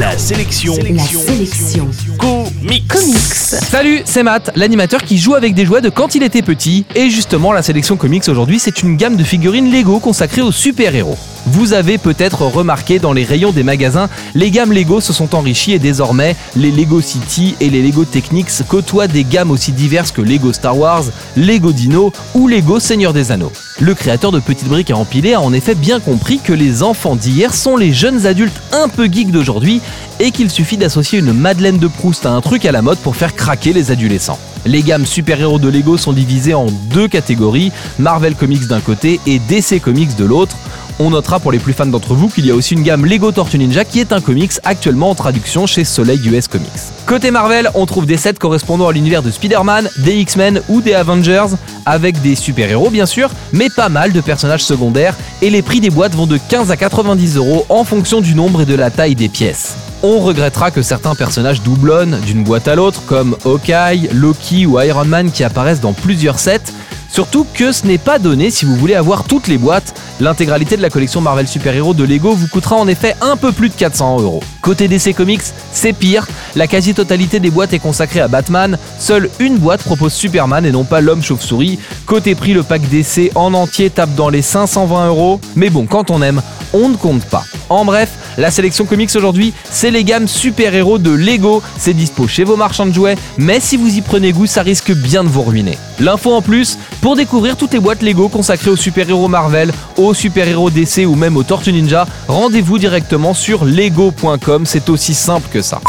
La sélection. La sélection. Comics. Comics. Salut, c'est Matt, l'animateur qui joue avec des jouets de quand il était petit. Et justement, la sélection comics aujourd'hui, c'est une gamme de figurines Lego consacrée aux super-héros. Vous avez peut-être remarqué dans les rayons des magasins, les gammes Lego se sont enrichies et désormais, les Lego City et les Lego Technics côtoient des gammes aussi diverses que Lego Star Wars, Lego Dino ou Lego Seigneur des Anneaux. Le créateur de petites briques à empiler a en effet bien compris que les enfants d'hier sont les jeunes adultes un peu geeks d'aujourd'hui et qu'il suffit d'associer une Madeleine de Proust à un truc à la mode pour faire craquer les adolescents. Les gammes super-héros de Lego sont divisées en deux catégories, Marvel Comics d'un côté et DC Comics de l'autre. On notera pour les plus fans d'entre vous qu'il y a aussi une gamme Lego Tortue Ninja qui est un comics actuellement en traduction chez Soleil US Comics. Côté Marvel, on trouve des sets correspondant à l'univers de Spider-Man, des X-Men ou des Avengers, avec des super-héros bien sûr, mais pas mal de personnages secondaires, et les prix des boîtes vont de 15 à 90 euros en fonction du nombre et de la taille des pièces. On regrettera que certains personnages doublonnent d'une boîte à l'autre, comme Hawkeye, Loki ou Iron Man qui apparaissent dans plusieurs sets, Surtout que ce n'est pas donné si vous voulez avoir toutes les boîtes. L'intégralité de la collection Marvel Super Hero de Lego vous coûtera en effet un peu plus de 400 euros. Côté DC Comics, c'est pire. La quasi-totalité des boîtes est consacrée à Batman. Seule une boîte propose Superman et non pas l'homme chauve-souris. Côté prix, le pack DC en entier tape dans les 520 euros. Mais bon, quand on aime, on ne compte pas. En bref, la sélection comics aujourd'hui, c'est les gammes super-héros de Lego. C'est dispo chez vos marchands de jouets, mais si vous y prenez goût, ça risque bien de vous ruiner. L'info en plus, pour découvrir toutes les boîtes Lego consacrées aux super-héros Marvel, aux super-héros DC ou même aux Tortues Ninja, rendez-vous directement sur lego.com, c'est aussi simple que ça.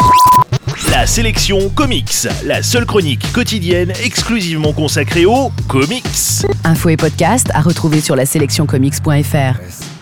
La sélection comics. La seule chronique quotidienne exclusivement consacrée aux comics. Info et podcast à retrouver sur la sélectioncomics.fr.